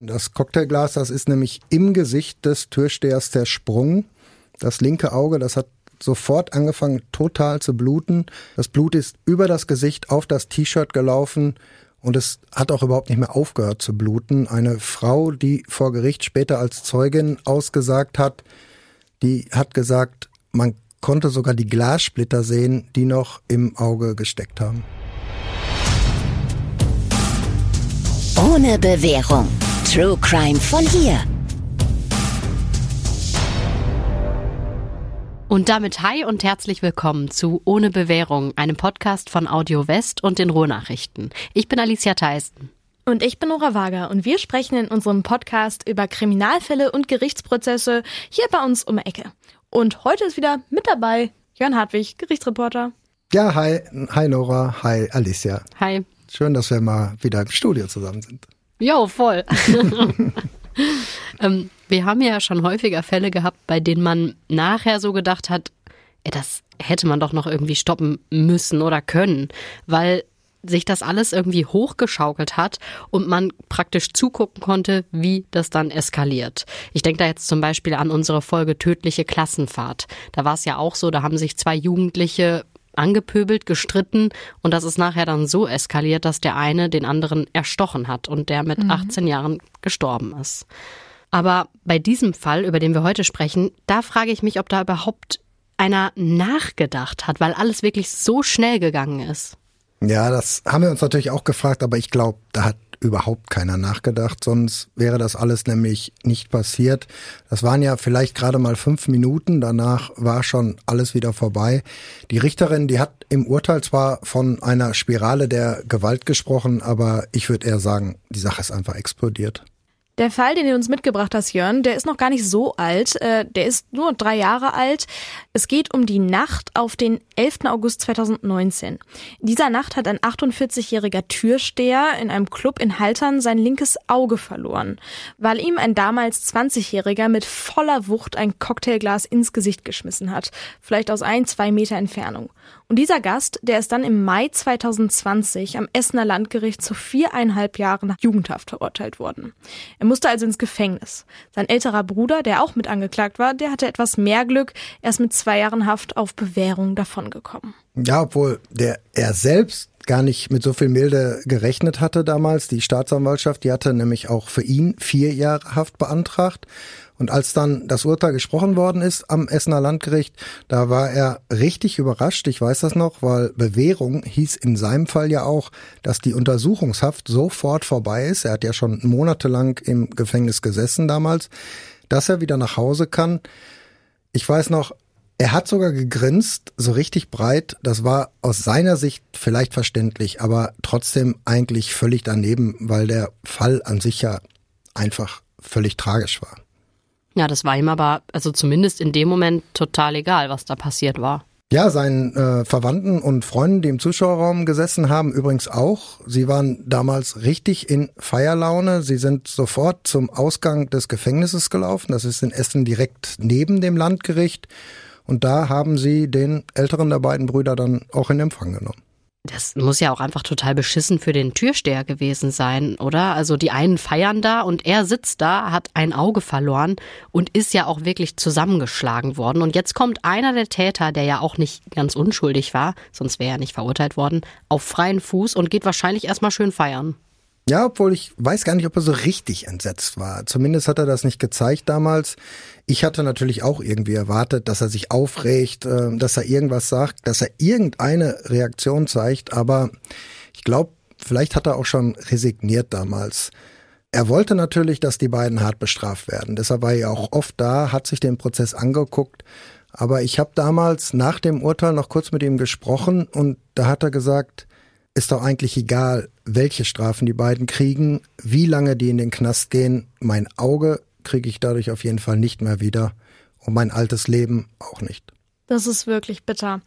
Das Cocktailglas, das ist nämlich im Gesicht des Türstehers zersprungen. Das linke Auge, das hat sofort angefangen total zu bluten. Das Blut ist über das Gesicht auf das T-Shirt gelaufen und es hat auch überhaupt nicht mehr aufgehört zu bluten. Eine Frau, die vor Gericht später als Zeugin ausgesagt hat, die hat gesagt, man konnte sogar die Glassplitter sehen, die noch im Auge gesteckt haben. Ohne Bewährung. True Crime von hier. Und damit hi und herzlich willkommen zu Ohne Bewährung, einem Podcast von Audio West und den Ruhrnachrichten. Ich bin Alicia Theisten. Und ich bin Nora Wager und wir sprechen in unserem Podcast über Kriminalfälle und Gerichtsprozesse hier bei uns um die Ecke. Und heute ist wieder mit dabei Jörn Hartwig, Gerichtsreporter. Ja, hi, hi Nora, hi Alicia. Hi. Schön, dass wir mal wieder im Studio zusammen sind. Jo, voll. ähm, wir haben ja schon häufiger Fälle gehabt, bei denen man nachher so gedacht hat, ey, das hätte man doch noch irgendwie stoppen müssen oder können, weil sich das alles irgendwie hochgeschaukelt hat und man praktisch zugucken konnte, wie das dann eskaliert. Ich denke da jetzt zum Beispiel an unsere Folge Tödliche Klassenfahrt. Da war es ja auch so, da haben sich zwei Jugendliche angepöbelt, gestritten und das ist nachher dann so eskaliert, dass der eine den anderen erstochen hat und der mit mhm. 18 Jahren gestorben ist. Aber bei diesem Fall, über den wir heute sprechen, da frage ich mich, ob da überhaupt einer nachgedacht hat, weil alles wirklich so schnell gegangen ist. Ja, das haben wir uns natürlich auch gefragt, aber ich glaube, da hat überhaupt keiner nachgedacht, sonst wäre das alles nämlich nicht passiert. Das waren ja vielleicht gerade mal fünf Minuten, danach war schon alles wieder vorbei. Die Richterin, die hat im Urteil zwar von einer Spirale der Gewalt gesprochen, aber ich würde eher sagen, die Sache ist einfach explodiert. Der Fall, den du uns mitgebracht hast, Jörn, der ist noch gar nicht so alt. Äh, der ist nur drei Jahre alt. Es geht um die Nacht auf den 11. August 2019. In dieser Nacht hat ein 48-jähriger Türsteher in einem Club in Haltern sein linkes Auge verloren, weil ihm ein damals 20-jähriger mit voller Wucht ein Cocktailglas ins Gesicht geschmissen hat. Vielleicht aus ein, zwei Meter Entfernung. Und dieser Gast, der ist dann im Mai 2020 am Essener Landgericht zu viereinhalb Jahren Jugendhaft verurteilt worden. Er musste also ins Gefängnis. Sein älterer Bruder, der auch mit angeklagt war, der hatte etwas mehr Glück. Er ist mit zwei Jahren Haft auf Bewährung davongekommen. Ja, obwohl der er selbst gar nicht mit so viel Milde gerechnet hatte damals. Die Staatsanwaltschaft, die hatte nämlich auch für ihn vier Jahre Haft beantragt. Und als dann das Urteil gesprochen worden ist am Essener Landgericht, da war er richtig überrascht. Ich weiß das noch, weil Bewährung hieß in seinem Fall ja auch, dass die Untersuchungshaft sofort vorbei ist. Er hat ja schon monatelang im Gefängnis gesessen damals, dass er wieder nach Hause kann. Ich weiß noch, er hat sogar gegrinst, so richtig breit. Das war aus seiner Sicht vielleicht verständlich, aber trotzdem eigentlich völlig daneben, weil der Fall an sich ja einfach völlig tragisch war. Ja, das war ihm aber, also zumindest in dem Moment total egal, was da passiert war. Ja, seinen äh, Verwandten und Freunden, die im Zuschauerraum gesessen haben, übrigens auch. Sie waren damals richtig in Feierlaune. Sie sind sofort zum Ausgang des Gefängnisses gelaufen. Das ist in Essen direkt neben dem Landgericht. Und da haben sie den älteren der beiden Brüder dann auch in Empfang genommen. Das muss ja auch einfach total beschissen für den Türsteher gewesen sein, oder? Also die einen feiern da und er sitzt da, hat ein Auge verloren und ist ja auch wirklich zusammengeschlagen worden. Und jetzt kommt einer der Täter, der ja auch nicht ganz unschuldig war, sonst wäre er nicht verurteilt worden, auf freien Fuß und geht wahrscheinlich erstmal schön feiern. Ja, obwohl ich weiß gar nicht, ob er so richtig entsetzt war. Zumindest hat er das nicht gezeigt damals. Ich hatte natürlich auch irgendwie erwartet, dass er sich aufregt, äh, dass er irgendwas sagt, dass er irgendeine Reaktion zeigt. Aber ich glaube, vielleicht hat er auch schon resigniert damals. Er wollte natürlich, dass die beiden hart bestraft werden. Deshalb war er auch oft da, hat sich den Prozess angeguckt. Aber ich habe damals nach dem Urteil noch kurz mit ihm gesprochen und da hat er gesagt, ist doch eigentlich egal, welche Strafen die beiden kriegen, wie lange die in den Knast gehen. Mein Auge kriege ich dadurch auf jeden Fall nicht mehr wieder und mein altes Leben auch nicht. Das ist wirklich bitter.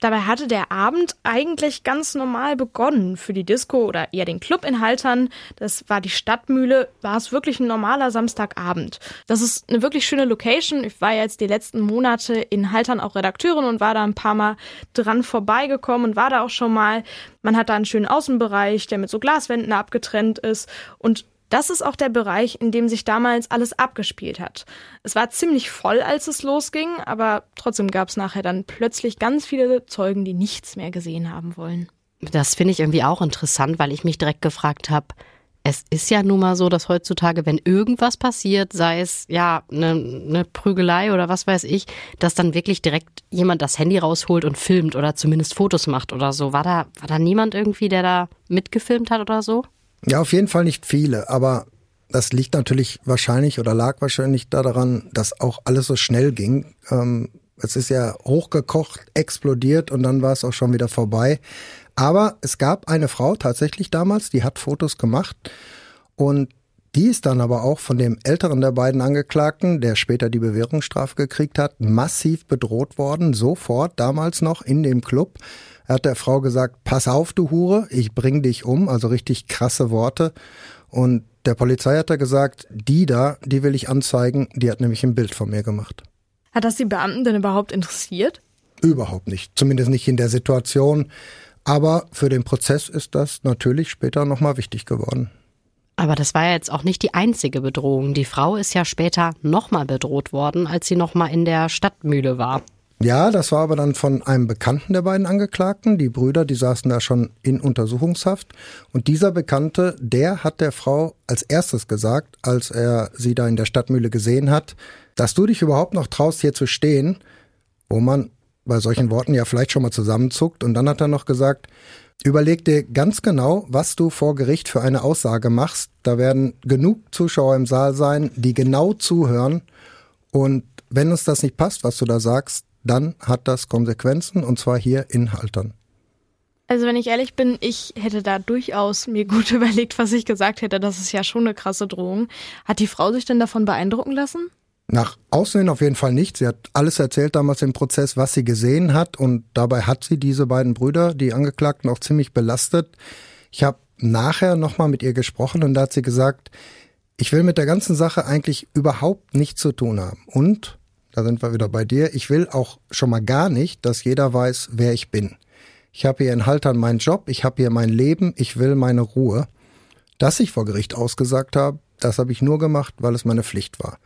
Dabei hatte der Abend eigentlich ganz normal begonnen. Für die Disco oder eher den Club in Haltern, das war die Stadtmühle, war es wirklich ein normaler Samstagabend. Das ist eine wirklich schöne Location. Ich war jetzt die letzten Monate in Haltern auch Redakteurin und war da ein paar Mal dran vorbeigekommen und war da auch schon mal. Man hat da einen schönen Außenbereich, der mit so Glaswänden abgetrennt ist und Das ist auch der Bereich, in dem sich damals alles abgespielt hat. Es war ziemlich voll, als es losging, aber trotzdem gab es nachher dann plötzlich ganz viele Zeugen, die nichts mehr gesehen haben wollen. Das finde ich irgendwie auch interessant, weil ich mich direkt gefragt habe, es ist ja nun mal so, dass heutzutage, wenn irgendwas passiert, sei es ja eine, eine Prügelei oder was weiß ich, dass dann wirklich direkt jemand das Handy rausholt und filmt oder zumindest Fotos macht oder so. War da, war da niemand irgendwie, der da mitgefilmt hat oder so? Ja, auf jeden Fall nicht viele, aber das liegt natürlich wahrscheinlich oder lag wahrscheinlich daran, dass auch alles so schnell ging. Ähm, es ist ja hochgekocht, explodiert und dann war es auch schon wieder vorbei. Aber es gab eine Frau tatsächlich damals, die hat Fotos gemacht und die ist dann aber auch von dem älteren der beiden Angeklagten, der später die Bewährungsstrafe gekriegt hat, massiv bedroht worden, sofort damals noch in dem Club. Er hat der Frau gesagt, pass auf, du Hure, ich bring dich um, also richtig krasse Worte. Und der Polizei hat er gesagt, die da, die will ich anzeigen, die hat nämlich ein Bild von mir gemacht. Hat das die Beamten denn überhaupt interessiert? Überhaupt nicht, zumindest nicht in der Situation. Aber für den Prozess ist das natürlich später nochmal wichtig geworden. Aber das war ja jetzt auch nicht die einzige Bedrohung. Die Frau ist ja später nochmal bedroht worden, als sie nochmal in der Stadtmühle war. Ja, das war aber dann von einem Bekannten der beiden Angeklagten. Die Brüder, die saßen da schon in Untersuchungshaft. Und dieser Bekannte, der hat der Frau als erstes gesagt, als er sie da in der Stadtmühle gesehen hat, dass du dich überhaupt noch traust, hier zu stehen, wo man bei solchen Worten ja vielleicht schon mal zusammenzuckt. Und dann hat er noch gesagt, überleg dir ganz genau, was du vor Gericht für eine Aussage machst. Da werden genug Zuschauer im Saal sein, die genau zuhören. Und wenn uns das nicht passt, was du da sagst, dann hat das Konsequenzen und zwar hier in Haltern. Also wenn ich ehrlich bin, ich hätte da durchaus mir gut überlegt, was ich gesagt hätte. Das ist ja schon eine krasse Drohung. Hat die Frau sich denn davon beeindrucken lassen? Nach Aussehen auf jeden Fall nicht. Sie hat alles erzählt damals im Prozess, was sie gesehen hat und dabei hat sie diese beiden Brüder, die Angeklagten, auch ziemlich belastet. Ich habe nachher nochmal mit ihr gesprochen und da hat sie gesagt, ich will mit der ganzen Sache eigentlich überhaupt nichts zu tun haben. Und, da sind wir wieder bei dir, ich will auch schon mal gar nicht, dass jeder weiß, wer ich bin. Ich habe hier in Haltern meinen Job, ich habe hier mein Leben, ich will meine Ruhe. Dass ich vor Gericht ausgesagt habe, das habe ich nur gemacht, weil es meine Pflicht war.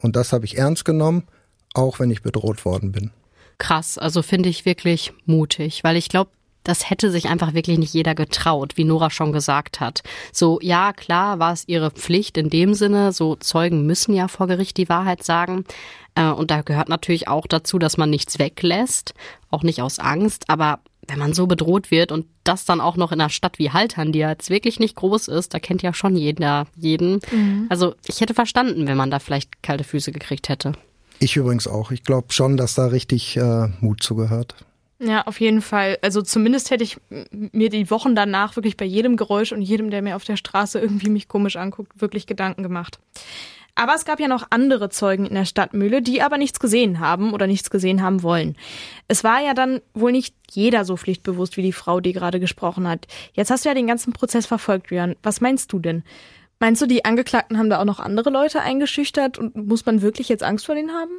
Und das habe ich ernst genommen, auch wenn ich bedroht worden bin. Krass, also finde ich wirklich mutig, weil ich glaube, das hätte sich einfach wirklich nicht jeder getraut, wie Nora schon gesagt hat. So, ja, klar war es ihre Pflicht in dem Sinne, so Zeugen müssen ja vor Gericht die Wahrheit sagen. Äh, und da gehört natürlich auch dazu, dass man nichts weglässt, auch nicht aus Angst, aber wenn man so bedroht wird und das dann auch noch in einer Stadt wie Haltern, die ja jetzt wirklich nicht groß ist, da kennt ja schon jeder jeden. Mhm. Also ich hätte verstanden, wenn man da vielleicht kalte Füße gekriegt hätte. Ich übrigens auch. Ich glaube schon, dass da richtig äh, Mut zugehört. Ja, auf jeden Fall. Also zumindest hätte ich mir die Wochen danach wirklich bei jedem Geräusch und jedem, der mir auf der Straße irgendwie mich komisch anguckt, wirklich Gedanken gemacht. Aber es gab ja noch andere Zeugen in der Stadtmühle, die aber nichts gesehen haben oder nichts gesehen haben wollen. Es war ja dann wohl nicht jeder so pflichtbewusst wie die Frau, die gerade gesprochen hat. Jetzt hast du ja den ganzen Prozess verfolgt, Jörn. Was meinst du denn? Meinst du, die Angeklagten haben da auch noch andere Leute eingeschüchtert und muss man wirklich jetzt Angst vor denen haben?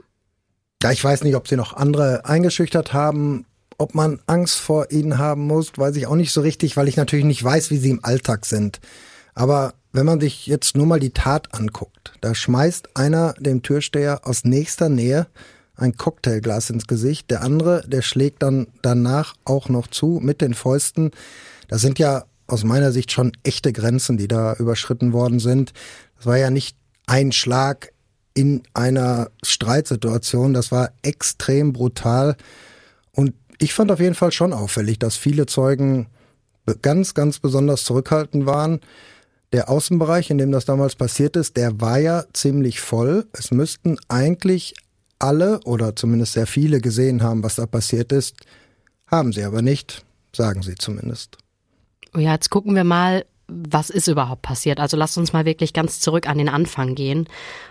Ja, ich weiß nicht, ob sie noch andere eingeschüchtert haben. Ob man Angst vor ihnen haben muss, weiß ich auch nicht so richtig, weil ich natürlich nicht weiß, wie sie im Alltag sind. Aber wenn man sich jetzt nur mal die Tat anguckt, da schmeißt einer dem Türsteher aus nächster Nähe ein Cocktailglas ins Gesicht, der andere, der schlägt dann danach auch noch zu mit den Fäusten. Das sind ja aus meiner Sicht schon echte Grenzen, die da überschritten worden sind. Das war ja nicht ein Schlag in einer Streitsituation, das war extrem brutal. Und ich fand auf jeden Fall schon auffällig, dass viele Zeugen ganz, ganz besonders zurückhaltend waren. Der Außenbereich, in dem das damals passiert ist, der war ja ziemlich voll. Es müssten eigentlich alle oder zumindest sehr viele gesehen haben, was da passiert ist. Haben sie aber nicht, sagen sie zumindest. Oh ja, jetzt gucken wir mal, was ist überhaupt passiert. Also lasst uns mal wirklich ganz zurück an den Anfang gehen,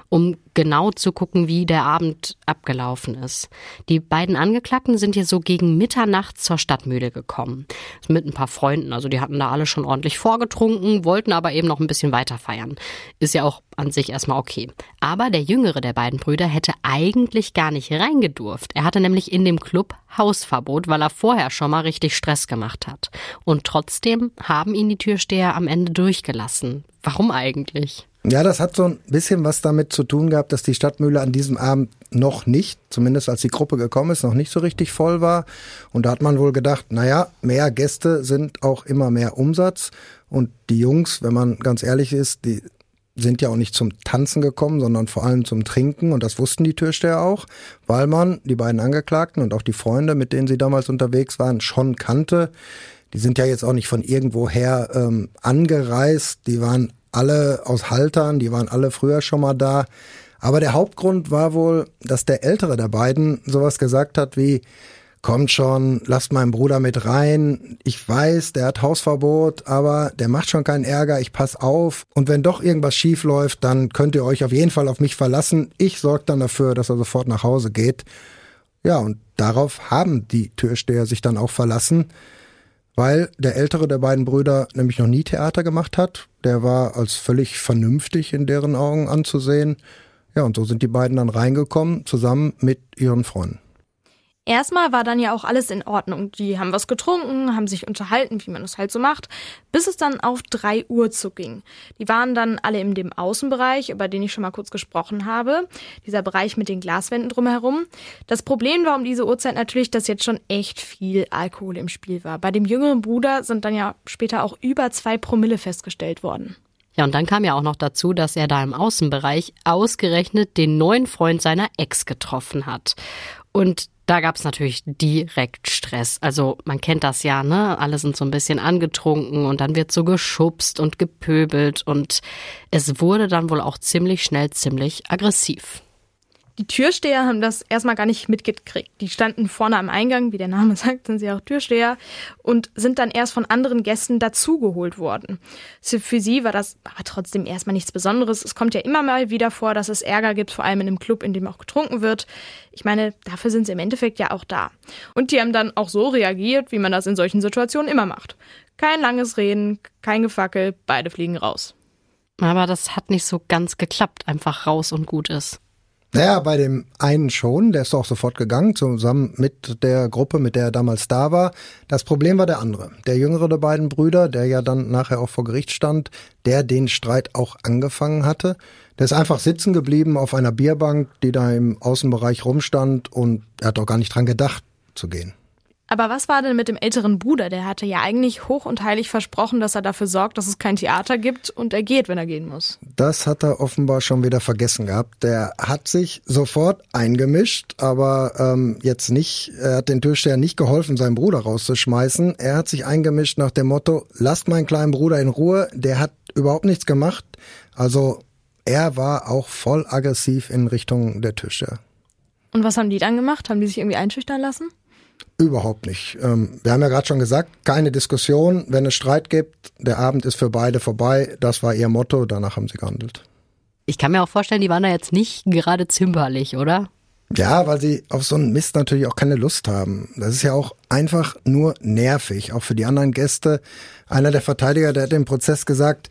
um genau zu gucken, wie der Abend abgelaufen ist. Die beiden Angeklagten sind hier so gegen Mitternacht zur Stadtmühle gekommen. Mit ein paar Freunden. Also die hatten da alle schon ordentlich vorgetrunken, wollten aber eben noch ein bisschen weiter feiern. Ist ja auch an sich erstmal okay. Aber der jüngere der beiden Brüder hätte eigentlich gar nicht reingedurft. Er hatte nämlich in dem Club Hausverbot, weil er vorher schon mal richtig Stress gemacht hat. Und trotzdem haben ihn die Türsteher am Ende durchgelassen. Warum eigentlich? Ja, das hat so ein bisschen was damit zu tun gehabt, dass die Stadtmühle an diesem Abend noch nicht, zumindest als die Gruppe gekommen ist, noch nicht so richtig voll war. Und da hat man wohl gedacht, naja, mehr Gäste sind auch immer mehr Umsatz. Und die Jungs, wenn man ganz ehrlich ist, die sind ja auch nicht zum Tanzen gekommen, sondern vor allem zum Trinken. Und das wussten die Türsteher auch, weil man die beiden Angeklagten und auch die Freunde, mit denen sie damals unterwegs waren, schon kannte. Die sind ja jetzt auch nicht von irgendwoher ähm, angereist. Die waren alle aus Haltern, die waren alle früher schon mal da. Aber der Hauptgrund war wohl, dass der ältere der beiden sowas gesagt hat wie, kommt schon, lasst meinen Bruder mit rein. Ich weiß, der hat Hausverbot, aber der macht schon keinen Ärger. Ich pass auf. Und wenn doch irgendwas schief läuft, dann könnt ihr euch auf jeden Fall auf mich verlassen. Ich sorge dann dafür, dass er sofort nach Hause geht. Ja, und darauf haben die Türsteher sich dann auch verlassen weil der ältere der beiden Brüder nämlich noch nie Theater gemacht hat. Der war als völlig vernünftig in deren Augen anzusehen. Ja, und so sind die beiden dann reingekommen, zusammen mit ihren Freunden. Erstmal war dann ja auch alles in Ordnung. Die haben was getrunken, haben sich unterhalten, wie man es halt so macht, bis es dann auf drei Uhr zuging. Die waren dann alle in dem Außenbereich, über den ich schon mal kurz gesprochen habe. Dieser Bereich mit den Glaswänden drumherum. Das Problem war um diese Uhrzeit natürlich, dass jetzt schon echt viel Alkohol im Spiel war. Bei dem jüngeren Bruder sind dann ja später auch über zwei Promille festgestellt worden. Ja, und dann kam ja auch noch dazu, dass er da im Außenbereich ausgerechnet den neuen Freund seiner Ex getroffen hat. Und da gab es natürlich direkt Stress. Also man kennt das ja, ne? Alle sind so ein bisschen angetrunken und dann wird so geschubst und gepöbelt und es wurde dann wohl auch ziemlich schnell ziemlich aggressiv. Die Türsteher haben das erstmal gar nicht mitgekriegt. Die standen vorne am Eingang, wie der Name sagt, sind sie auch Türsteher und sind dann erst von anderen Gästen dazugeholt worden. Für sie war das aber trotzdem erstmal nichts Besonderes. Es kommt ja immer mal wieder vor, dass es Ärger gibt, vor allem in einem Club, in dem auch getrunken wird. Ich meine, dafür sind sie im Endeffekt ja auch da. Und die haben dann auch so reagiert, wie man das in solchen Situationen immer macht. Kein langes Reden, kein Gefackel, beide fliegen raus. Aber das hat nicht so ganz geklappt, einfach raus und gut ist. Naja, bei dem einen schon, der ist auch sofort gegangen, zusammen mit der Gruppe, mit der er damals da war. Das Problem war der andere, der jüngere der beiden Brüder, der ja dann nachher auch vor Gericht stand, der den Streit auch angefangen hatte. Der ist einfach sitzen geblieben auf einer Bierbank, die da im Außenbereich rumstand und er hat auch gar nicht dran gedacht zu gehen. Aber was war denn mit dem älteren Bruder? Der hatte ja eigentlich hoch und heilig versprochen, dass er dafür sorgt, dass es kein Theater gibt und er geht, wenn er gehen muss. Das hat er offenbar schon wieder vergessen gehabt. Der hat sich sofort eingemischt, aber ähm, jetzt nicht, er hat den Türsteher nicht geholfen, seinen Bruder rauszuschmeißen. Er hat sich eingemischt nach dem Motto, lasst meinen kleinen Bruder in Ruhe, der hat überhaupt nichts gemacht. Also er war auch voll aggressiv in Richtung der Türsteher. Und was haben die dann gemacht? Haben die sich irgendwie einschüchtern lassen? Überhaupt nicht. Ähm, wir haben ja gerade schon gesagt, keine Diskussion. Wenn es Streit gibt, der Abend ist für beide vorbei. Das war ihr Motto. Danach haben sie gehandelt. Ich kann mir auch vorstellen, die waren da jetzt nicht gerade zimperlich, oder? Ja, weil sie auf so einen Mist natürlich auch keine Lust haben. Das ist ja auch einfach nur nervig, auch für die anderen Gäste. Einer der Verteidiger, der hat im Prozess gesagt,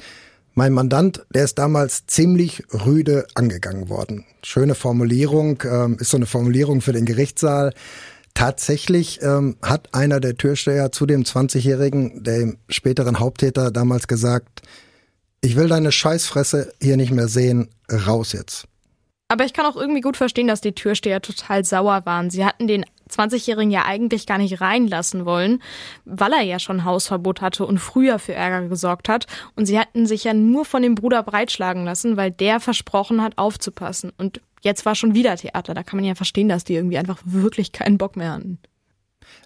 mein Mandant, der ist damals ziemlich rüde angegangen worden. Schöne Formulierung, ähm, ist so eine Formulierung für den Gerichtssaal. Tatsächlich ähm, hat einer der Türsteher zu dem 20-Jährigen, dem späteren Haupttäter, damals gesagt, ich will deine Scheißfresse hier nicht mehr sehen, raus jetzt. Aber ich kann auch irgendwie gut verstehen, dass die Türsteher total sauer waren. Sie hatten den 20-Jährigen ja eigentlich gar nicht reinlassen wollen, weil er ja schon Hausverbot hatte und früher für Ärger gesorgt hat. Und sie hatten sich ja nur von dem Bruder breitschlagen lassen, weil der versprochen hat, aufzupassen. Und jetzt war schon wieder Theater. Da kann man ja verstehen, dass die irgendwie einfach wirklich keinen Bock mehr hatten.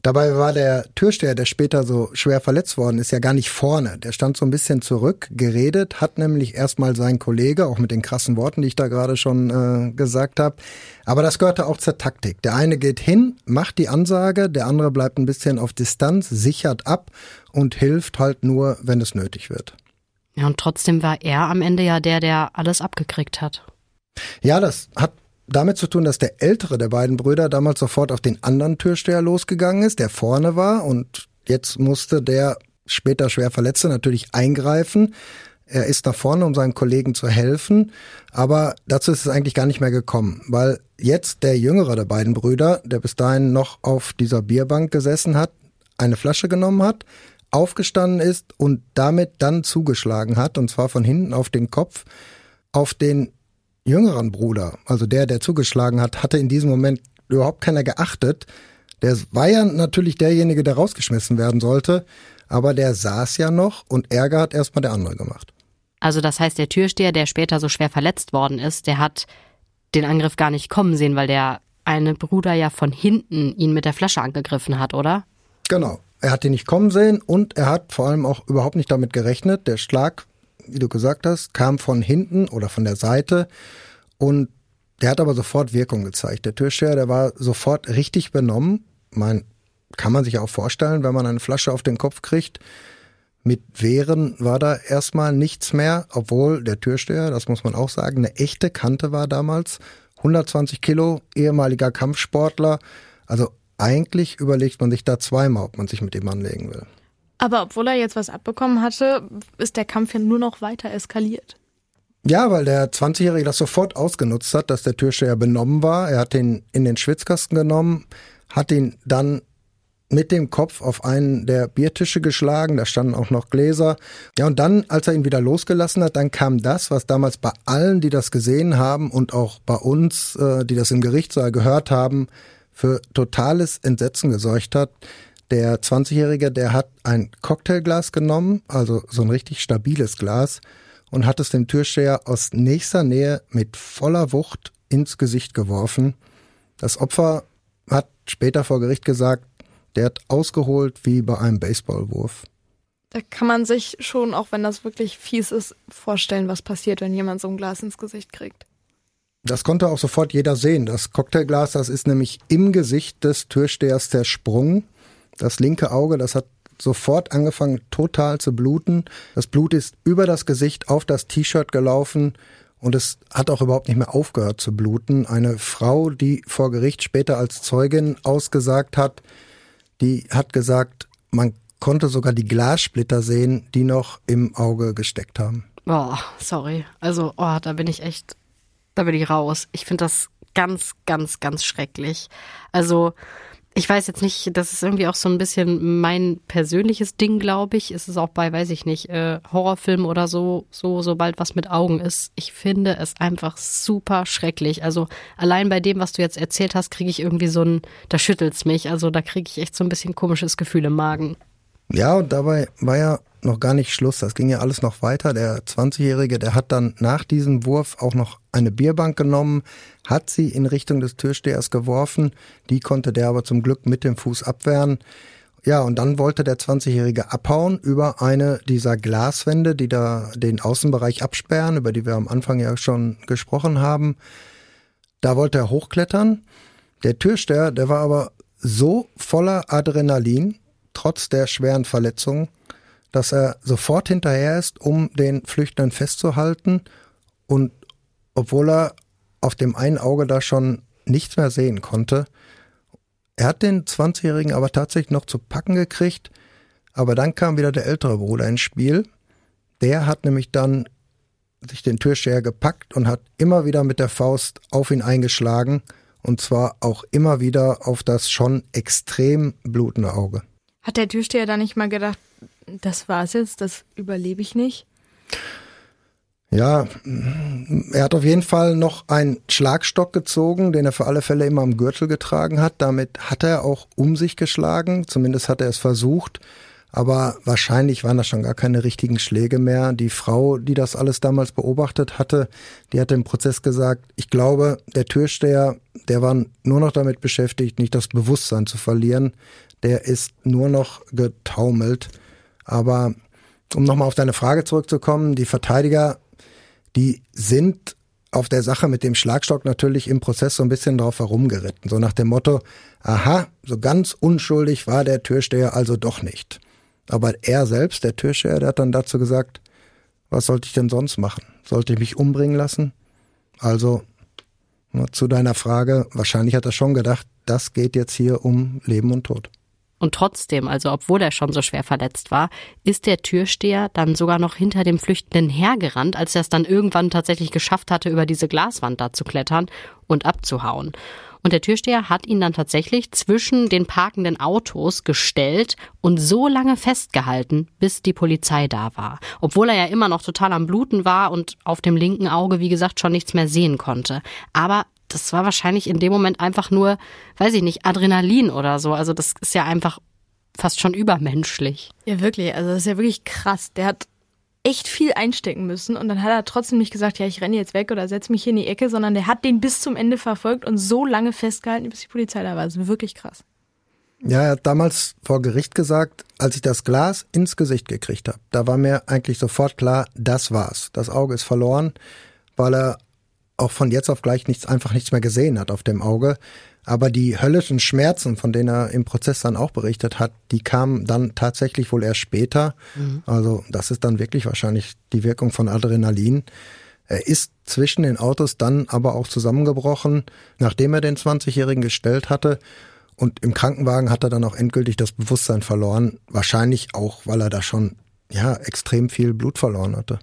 Dabei war der Türsteher, der später so schwer verletzt worden ist, ja gar nicht vorne. Der stand so ein bisschen zurück, geredet, hat nämlich erstmal seinen Kollege, auch mit den krassen Worten, die ich da gerade schon äh, gesagt habe. Aber das gehörte auch zur Taktik. Der eine geht hin, macht die Ansage, der andere bleibt ein bisschen auf Distanz, sichert ab und hilft halt nur, wenn es nötig wird. Ja, und trotzdem war er am Ende ja der, der alles abgekriegt hat. Ja, das hat damit zu tun, dass der ältere der beiden Brüder damals sofort auf den anderen Türsteher losgegangen ist, der vorne war und jetzt musste der später schwer Verletzte natürlich eingreifen. Er ist nach vorne, um seinen Kollegen zu helfen, aber dazu ist es eigentlich gar nicht mehr gekommen, weil jetzt der jüngere der beiden Brüder, der bis dahin noch auf dieser Bierbank gesessen hat, eine Flasche genommen hat, aufgestanden ist und damit dann zugeschlagen hat, und zwar von hinten auf den Kopf, auf den jüngeren Bruder, also der, der zugeschlagen hat, hatte in diesem Moment überhaupt keiner geachtet. Der war ja natürlich derjenige, der rausgeschmissen werden sollte, aber der saß ja noch und Ärger hat erstmal der andere gemacht. Also das heißt, der Türsteher, der später so schwer verletzt worden ist, der hat den Angriff gar nicht kommen sehen, weil der eine Bruder ja von hinten ihn mit der Flasche angegriffen hat, oder? Genau. Er hat ihn nicht kommen sehen und er hat vor allem auch überhaupt nicht damit gerechnet. Der Schlag, wie du gesagt hast, kam von hinten oder von der Seite und der hat aber sofort Wirkung gezeigt. Der Türsteher, der war sofort richtig benommen. Man kann man sich auch vorstellen, wenn man eine Flasche auf den Kopf kriegt, mit Wehren war da erstmal nichts mehr, obwohl der Türsteher, das muss man auch sagen, eine echte Kante war damals. 120 Kilo, ehemaliger Kampfsportler. Also eigentlich überlegt man sich da zweimal, ob man sich mit ihm anlegen will. Aber obwohl er jetzt was abbekommen hatte, ist der Kampf ja nur noch weiter eskaliert. Ja, weil der 20-Jährige das sofort ausgenutzt hat, dass der Türsteher benommen war. Er hat ihn in den Schwitzkasten genommen, hat ihn dann mit dem Kopf auf einen der Biertische geschlagen, da standen auch noch Gläser. Ja, und dann, als er ihn wieder losgelassen hat, dann kam das, was damals bei allen, die das gesehen haben und auch bei uns, äh, die das im Gerichtssaal gehört haben, für totales Entsetzen gesorgt hat. Der 20-Jährige, der hat ein Cocktailglas genommen, also so ein richtig stabiles Glas, und hat es dem Türsteher aus nächster Nähe mit voller Wucht ins Gesicht geworfen. Das Opfer hat später vor Gericht gesagt, der hat ausgeholt wie bei einem Baseballwurf. Da kann man sich schon, auch wenn das wirklich fies ist, vorstellen, was passiert, wenn jemand so ein Glas ins Gesicht kriegt. Das konnte auch sofort jeder sehen. Das Cocktailglas, das ist nämlich im Gesicht des Türstehers zersprungen. Das linke Auge, das hat sofort angefangen total zu bluten. Das Blut ist über das Gesicht auf das T-Shirt gelaufen und es hat auch überhaupt nicht mehr aufgehört zu bluten. Eine Frau, die vor Gericht später als Zeugin ausgesagt hat, die hat gesagt, man konnte sogar die Glassplitter sehen, die noch im Auge gesteckt haben. Oh, sorry. Also, oh, da bin ich echt, da bin ich raus. Ich finde das ganz, ganz, ganz schrecklich. Also, ich weiß jetzt nicht, das ist irgendwie auch so ein bisschen mein persönliches Ding, glaube ich. Ist es auch bei, weiß ich nicht, äh, Horrorfilmen oder so, so, sobald was mit Augen ist. Ich finde es einfach super schrecklich. Also allein bei dem, was du jetzt erzählt hast, kriege ich irgendwie so ein, da schüttelt's mich. Also da kriege ich echt so ein bisschen komisches Gefühl im Magen. Ja, und dabei war ja noch gar nicht Schluss. Das ging ja alles noch weiter. Der 20-Jährige, der hat dann nach diesem Wurf auch noch eine Bierbank genommen, hat sie in Richtung des Türstehers geworfen. Die konnte der aber zum Glück mit dem Fuß abwehren. Ja, und dann wollte der 20-Jährige abhauen über eine dieser Glaswände, die da den Außenbereich absperren, über die wir am Anfang ja schon gesprochen haben. Da wollte er hochklettern. Der Türsteher, der war aber so voller Adrenalin, trotz der schweren Verletzungen, dass er sofort hinterher ist, um den Flüchtenden festzuhalten und obwohl er auf dem einen Auge da schon nichts mehr sehen konnte, er hat den 20-Jährigen aber tatsächlich noch zu packen gekriegt, aber dann kam wieder der ältere Bruder ins Spiel. Der hat nämlich dann sich den Türsteher gepackt und hat immer wieder mit der Faust auf ihn eingeschlagen und zwar auch immer wieder auf das schon extrem blutende Auge. Hat der Türsteher da nicht mal gedacht, das war's jetzt, das überlebe ich nicht? Ja, er hat auf jeden Fall noch einen Schlagstock gezogen, den er für alle Fälle immer am Gürtel getragen hat. Damit hat er auch um sich geschlagen, zumindest hat er es versucht. Aber wahrscheinlich waren das schon gar keine richtigen Schläge mehr. Die Frau, die das alles damals beobachtet hatte, die hat im Prozess gesagt, ich glaube, der Türsteher, der war nur noch damit beschäftigt, nicht das Bewusstsein zu verlieren der ist nur noch getaumelt. Aber um nochmal auf deine Frage zurückzukommen, die Verteidiger, die sind auf der Sache mit dem Schlagstock natürlich im Prozess so ein bisschen drauf herumgeritten. So nach dem Motto, aha, so ganz unschuldig war der Türsteher also doch nicht. Aber er selbst, der Türsteher, der hat dann dazu gesagt, was sollte ich denn sonst machen? Sollte ich mich umbringen lassen? Also, zu deiner Frage, wahrscheinlich hat er schon gedacht, das geht jetzt hier um Leben und Tod. Und trotzdem, also obwohl er schon so schwer verletzt war, ist der Türsteher dann sogar noch hinter dem Flüchtenden hergerannt, als er es dann irgendwann tatsächlich geschafft hatte, über diese Glaswand da zu klettern und abzuhauen. Und der Türsteher hat ihn dann tatsächlich zwischen den parkenden Autos gestellt und so lange festgehalten, bis die Polizei da war. Obwohl er ja immer noch total am Bluten war und auf dem linken Auge, wie gesagt, schon nichts mehr sehen konnte. Aber das war wahrscheinlich in dem Moment einfach nur, weiß ich nicht, Adrenalin oder so. Also das ist ja einfach fast schon übermenschlich. Ja, wirklich. Also das ist ja wirklich krass. Der hat echt viel einstecken müssen und dann hat er trotzdem nicht gesagt, ja, ich renne jetzt weg oder setze mich hier in die Ecke, sondern der hat den bis zum Ende verfolgt und so lange festgehalten, bis die Polizei da war. Das ist wirklich krass. Ja, er hat damals vor Gericht gesagt, als ich das Glas ins Gesicht gekriegt habe, da war mir eigentlich sofort klar, das war's. Das Auge ist verloren, weil er auch von jetzt auf gleich nichts, einfach nichts mehr gesehen hat auf dem Auge. Aber die höllischen Schmerzen, von denen er im Prozess dann auch berichtet hat, die kamen dann tatsächlich wohl erst später. Mhm. Also das ist dann wirklich wahrscheinlich die Wirkung von Adrenalin. Er ist zwischen den Autos dann aber auch zusammengebrochen, nachdem er den 20-Jährigen gestellt hatte. Und im Krankenwagen hat er dann auch endgültig das Bewusstsein verloren. Wahrscheinlich auch, weil er da schon ja extrem viel Blut verloren hatte.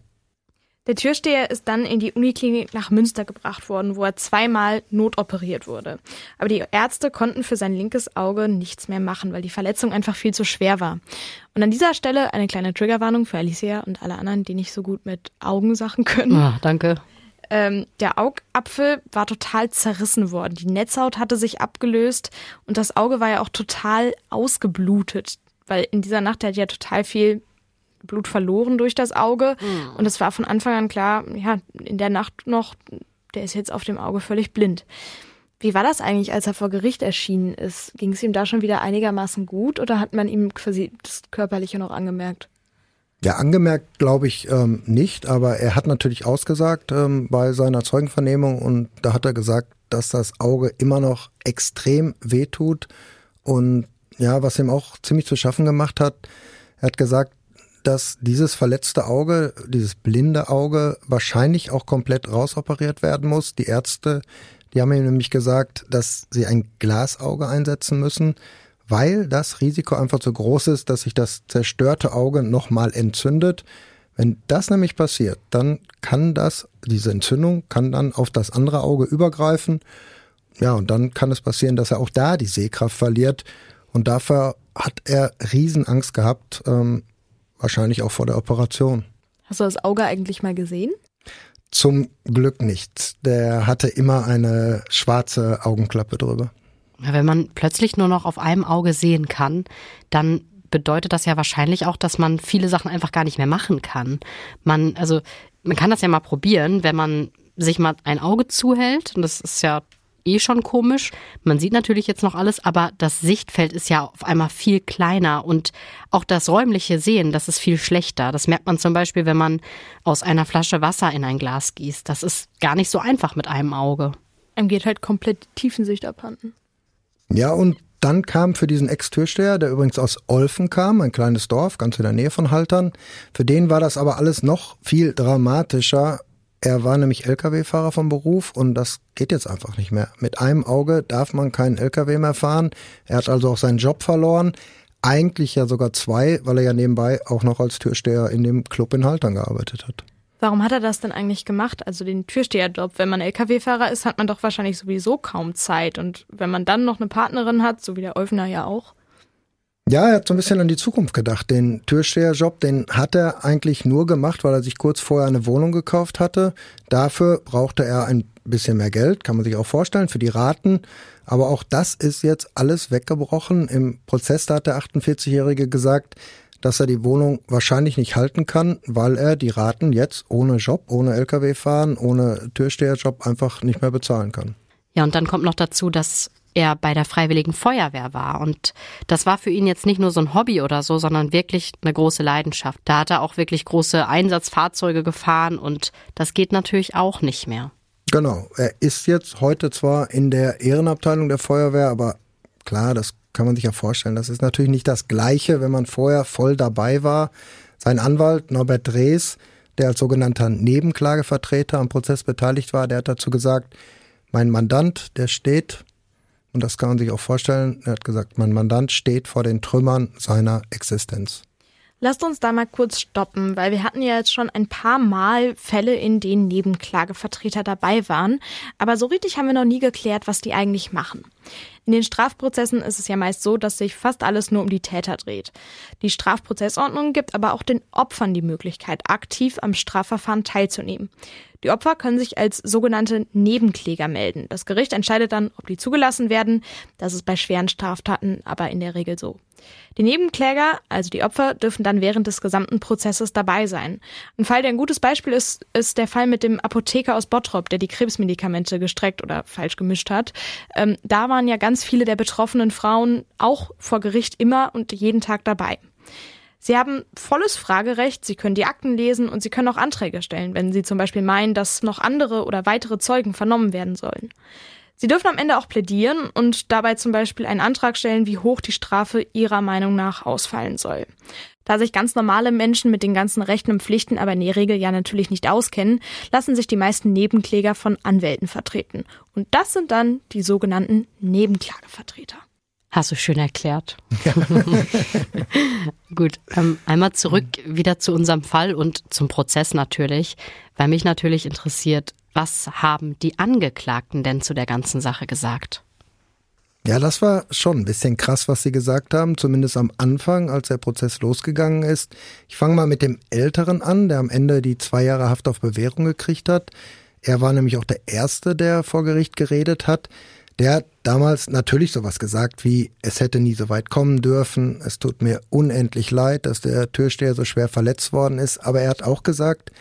Der Türsteher ist dann in die Uniklinik nach Münster gebracht worden, wo er zweimal notoperiert wurde. Aber die Ärzte konnten für sein linkes Auge nichts mehr machen, weil die Verletzung einfach viel zu schwer war. Und an dieser Stelle eine kleine Triggerwarnung für Alicia und alle anderen, die nicht so gut mit Augensachen können. Ah, danke. Ähm, der Augapfel war total zerrissen worden. Die Netzhaut hatte sich abgelöst und das Auge war ja auch total ausgeblutet, weil in dieser Nacht er hat ja total viel Blut verloren durch das Auge. Mhm. Und es war von Anfang an klar, ja, in der Nacht noch, der ist jetzt auf dem Auge völlig blind. Wie war das eigentlich, als er vor Gericht erschienen ist? Ging es ihm da schon wieder einigermaßen gut oder hat man ihm quasi das Körperliche noch angemerkt? Ja, angemerkt glaube ich ähm, nicht, aber er hat natürlich ausgesagt ähm, bei seiner Zeugenvernehmung und da hat er gesagt, dass das Auge immer noch extrem wehtut und ja, was ihm auch ziemlich zu schaffen gemacht hat, er hat gesagt, dass dieses verletzte Auge, dieses blinde Auge wahrscheinlich auch komplett rausoperiert werden muss. Die Ärzte, die haben ihm nämlich gesagt, dass sie ein Glasauge einsetzen müssen, weil das Risiko einfach zu groß ist, dass sich das zerstörte Auge nochmal entzündet. Wenn das nämlich passiert, dann kann das, diese Entzündung kann dann auf das andere Auge übergreifen. Ja, und dann kann es passieren, dass er auch da die Sehkraft verliert. Und dafür hat er Riesenangst gehabt, ähm, Wahrscheinlich auch vor der Operation. Hast du das Auge eigentlich mal gesehen? Zum Glück nicht. Der hatte immer eine schwarze Augenklappe drüber. Wenn man plötzlich nur noch auf einem Auge sehen kann, dann bedeutet das ja wahrscheinlich auch, dass man viele Sachen einfach gar nicht mehr machen kann. Man, also, man kann das ja mal probieren, wenn man sich mal ein Auge zuhält, und das ist ja eh schon komisch. Man sieht natürlich jetzt noch alles, aber das Sichtfeld ist ja auf einmal viel kleiner und auch das räumliche Sehen, das ist viel schlechter. Das merkt man zum Beispiel, wenn man aus einer Flasche Wasser in ein Glas gießt. Das ist gar nicht so einfach mit einem Auge. Einem geht halt komplett Tiefensicht abhanden. Ja, und dann kam für diesen Ex-Türsteher, der übrigens aus Olfen kam, ein kleines Dorf ganz in der Nähe von Haltern, für den war das aber alles noch viel dramatischer, er war nämlich Lkw-Fahrer vom Beruf und das geht jetzt einfach nicht mehr. Mit einem Auge darf man keinen Lkw mehr fahren. Er hat also auch seinen Job verloren. Eigentlich ja sogar zwei, weil er ja nebenbei auch noch als Türsteher in dem Club in Haltern gearbeitet hat. Warum hat er das denn eigentlich gemacht? Also den Türsteherjob. Wenn man Lkw-Fahrer ist, hat man doch wahrscheinlich sowieso kaum Zeit. Und wenn man dann noch eine Partnerin hat, so wie der Olfner ja auch, ja, er hat so ein bisschen an die Zukunft gedacht. Den Türsteherjob, den hat er eigentlich nur gemacht, weil er sich kurz vorher eine Wohnung gekauft hatte. Dafür brauchte er ein bisschen mehr Geld, kann man sich auch vorstellen, für die Raten. Aber auch das ist jetzt alles weggebrochen. Im Prozess da hat der 48-Jährige gesagt, dass er die Wohnung wahrscheinlich nicht halten kann, weil er die Raten jetzt ohne Job, ohne Lkw fahren, ohne Türsteherjob einfach nicht mehr bezahlen kann. Ja, und dann kommt noch dazu, dass er bei der Freiwilligen Feuerwehr war. Und das war für ihn jetzt nicht nur so ein Hobby oder so, sondern wirklich eine große Leidenschaft. Da hat er auch wirklich große Einsatzfahrzeuge gefahren und das geht natürlich auch nicht mehr. Genau. Er ist jetzt heute zwar in der Ehrenabteilung der Feuerwehr, aber klar, das kann man sich ja vorstellen. Das ist natürlich nicht das Gleiche, wenn man vorher voll dabei war. Sein Anwalt Norbert Drees, der als sogenannter Nebenklagevertreter am Prozess beteiligt war, der hat dazu gesagt, mein Mandant, der steht Und das kann man sich auch vorstellen. Er hat gesagt, mein Mandant steht vor den Trümmern seiner Existenz. Lasst uns da mal kurz stoppen, weil wir hatten ja jetzt schon ein paar Mal Fälle, in denen Nebenklagevertreter dabei waren. Aber so richtig haben wir noch nie geklärt, was die eigentlich machen. In den Strafprozessen ist es ja meist so, dass sich fast alles nur um die Täter dreht. Die Strafprozessordnung gibt aber auch den Opfern die Möglichkeit, aktiv am Strafverfahren teilzunehmen. Die Opfer können sich als sogenannte Nebenkläger melden. Das Gericht entscheidet dann, ob die zugelassen werden. Das ist bei schweren Straftaten aber in der Regel so. Die Nebenkläger, also die Opfer, dürfen dann während des gesamten Prozesses dabei sein. Ein Fall, der ein gutes Beispiel ist, ist der Fall mit dem Apotheker aus Bottrop, der die Krebsmedikamente gestreckt oder falsch gemischt hat. Ähm, da waren ja ganz viele der betroffenen Frauen auch vor Gericht immer und jeden Tag dabei. Sie haben volles Fragerecht, Sie können die Akten lesen und Sie können auch Anträge stellen, wenn Sie zum Beispiel meinen, dass noch andere oder weitere Zeugen vernommen werden sollen. Sie dürfen am Ende auch plädieren und dabei zum Beispiel einen Antrag stellen, wie hoch die Strafe Ihrer Meinung nach ausfallen soll. Da sich ganz normale Menschen mit den ganzen Rechten und Pflichten aber in der Regel ja natürlich nicht auskennen, lassen sich die meisten Nebenkläger von Anwälten vertreten. Und das sind dann die sogenannten Nebenklagevertreter. Hast du schön erklärt. Ja. Gut, ähm, einmal zurück wieder zu unserem Fall und zum Prozess natürlich, weil mich natürlich interessiert, was haben die Angeklagten denn zu der ganzen Sache gesagt? Ja, das war schon ein bisschen krass, was sie gesagt haben, zumindest am Anfang, als der Prozess losgegangen ist. Ich fange mal mit dem Älteren an, der am Ende die zwei Jahre Haft auf Bewährung gekriegt hat. Er war nämlich auch der Erste, der vor Gericht geredet hat. Der hat damals natürlich sowas gesagt wie, es hätte nie so weit kommen dürfen, es tut mir unendlich leid, dass der Türsteher so schwer verletzt worden ist, aber er hat auch gesagt,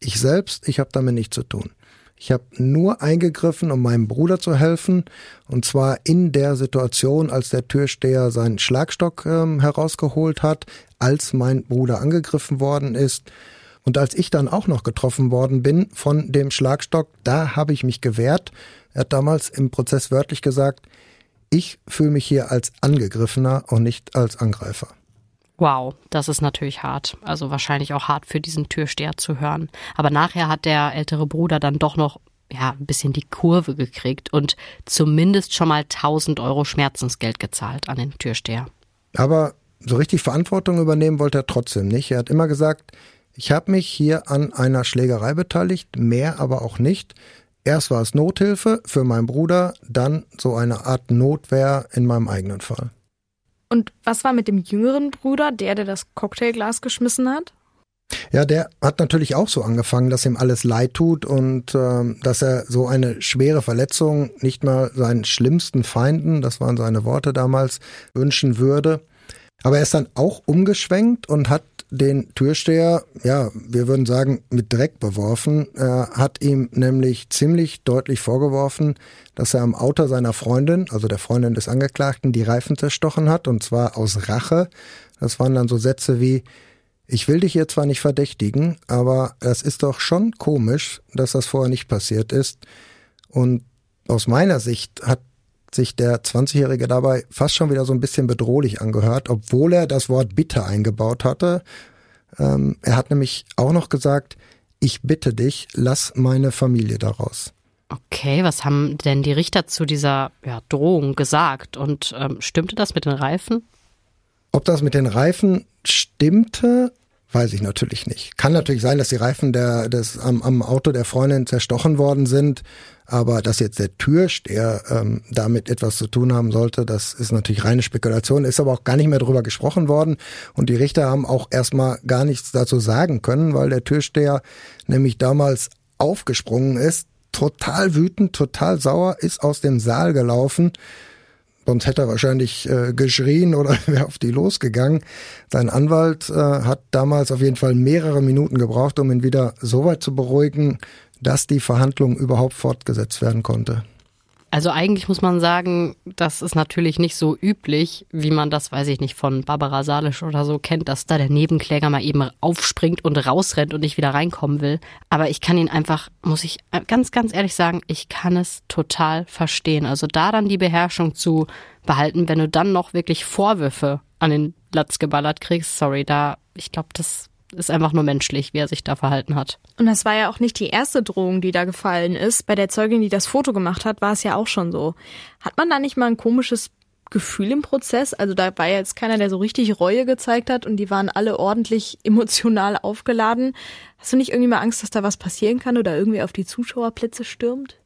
ich selbst, ich habe damit nichts zu tun. Ich habe nur eingegriffen, um meinem Bruder zu helfen, und zwar in der Situation, als der Türsteher seinen Schlagstock ähm, herausgeholt hat, als mein Bruder angegriffen worden ist. Und als ich dann auch noch getroffen worden bin von dem Schlagstock, da habe ich mich gewehrt. Er hat damals im Prozess wörtlich gesagt, ich fühle mich hier als Angegriffener und nicht als Angreifer. Wow, das ist natürlich hart. Also wahrscheinlich auch hart für diesen Türsteher zu hören. Aber nachher hat der ältere Bruder dann doch noch ja, ein bisschen die Kurve gekriegt und zumindest schon mal 1000 Euro Schmerzensgeld gezahlt an den Türsteher. Aber so richtig Verantwortung übernehmen wollte er trotzdem nicht. Er hat immer gesagt, ich habe mich hier an einer Schlägerei beteiligt, mehr aber auch nicht. Erst war es Nothilfe für meinen Bruder, dann so eine Art Notwehr in meinem eigenen Fall. Und was war mit dem jüngeren Bruder, der, der das Cocktailglas geschmissen hat? Ja, der hat natürlich auch so angefangen, dass ihm alles leid tut und äh, dass er so eine schwere Verletzung nicht mal seinen schlimmsten Feinden, das waren seine Worte damals, wünschen würde. Aber er ist dann auch umgeschwenkt und hat den Türsteher, ja, wir würden sagen, mit Dreck beworfen. Er hat ihm nämlich ziemlich deutlich vorgeworfen, dass er am Auto seiner Freundin, also der Freundin des Angeklagten, die Reifen zerstochen hat, und zwar aus Rache. Das waren dann so Sätze wie, ich will dich hier zwar nicht verdächtigen, aber es ist doch schon komisch, dass das vorher nicht passiert ist. Und aus meiner Sicht hat sich der 20-Jährige dabei fast schon wieder so ein bisschen bedrohlich angehört, obwohl er das Wort Bitte eingebaut hatte. Ähm, er hat nämlich auch noch gesagt, ich bitte dich, lass meine Familie daraus. Okay, was haben denn die Richter zu dieser ja, Drohung gesagt? Und ähm, stimmte das mit den Reifen? Ob das mit den Reifen stimmte, Weiß ich natürlich nicht. Kann natürlich sein, dass die Reifen der, des, am, am Auto der Freundin zerstochen worden sind, aber dass jetzt der Türsteher ähm, damit etwas zu tun haben sollte, das ist natürlich reine Spekulation, ist aber auch gar nicht mehr drüber gesprochen worden und die Richter haben auch erstmal gar nichts dazu sagen können, weil der Türsteher nämlich damals aufgesprungen ist, total wütend, total sauer, ist aus dem Saal gelaufen Sonst hätte er wahrscheinlich äh, geschrien oder wäre auf die losgegangen. Sein Anwalt äh, hat damals auf jeden Fall mehrere Minuten gebraucht, um ihn wieder so weit zu beruhigen, dass die Verhandlung überhaupt fortgesetzt werden konnte. Also eigentlich muss man sagen, das ist natürlich nicht so üblich, wie man das, weiß ich nicht, von Barbara Salisch oder so kennt, dass da der Nebenkläger mal eben aufspringt und rausrennt und nicht wieder reinkommen will. Aber ich kann ihn einfach, muss ich ganz, ganz ehrlich sagen, ich kann es total verstehen. Also da dann die Beherrschung zu behalten, wenn du dann noch wirklich Vorwürfe an den Latz geballert kriegst, sorry, da, ich glaube, das ist einfach nur menschlich, wie er sich da verhalten hat. Und das war ja auch nicht die erste Drohung, die da gefallen ist. Bei der Zeugin, die das Foto gemacht hat, war es ja auch schon so. Hat man da nicht mal ein komisches Gefühl im Prozess? Also da war ja jetzt keiner, der so richtig Reue gezeigt hat und die waren alle ordentlich emotional aufgeladen. Hast du nicht irgendwie mal Angst, dass da was passieren kann oder irgendwie auf die Zuschauerplätze stürmt?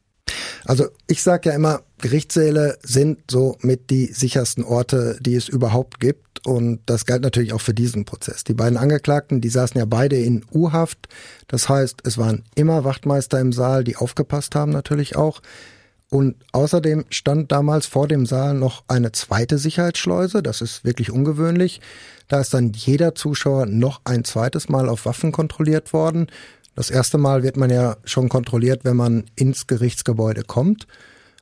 Also ich sage ja immer, Gerichtssäle sind so mit die sichersten Orte, die es überhaupt gibt. Und das galt natürlich auch für diesen Prozess. Die beiden Angeklagten, die saßen ja beide in U-Haft. Das heißt, es waren immer Wachtmeister im Saal, die aufgepasst haben natürlich auch. Und außerdem stand damals vor dem Saal noch eine zweite Sicherheitsschleuse. Das ist wirklich ungewöhnlich. Da ist dann jeder Zuschauer noch ein zweites Mal auf Waffen kontrolliert worden. Das erste Mal wird man ja schon kontrolliert, wenn man ins Gerichtsgebäude kommt.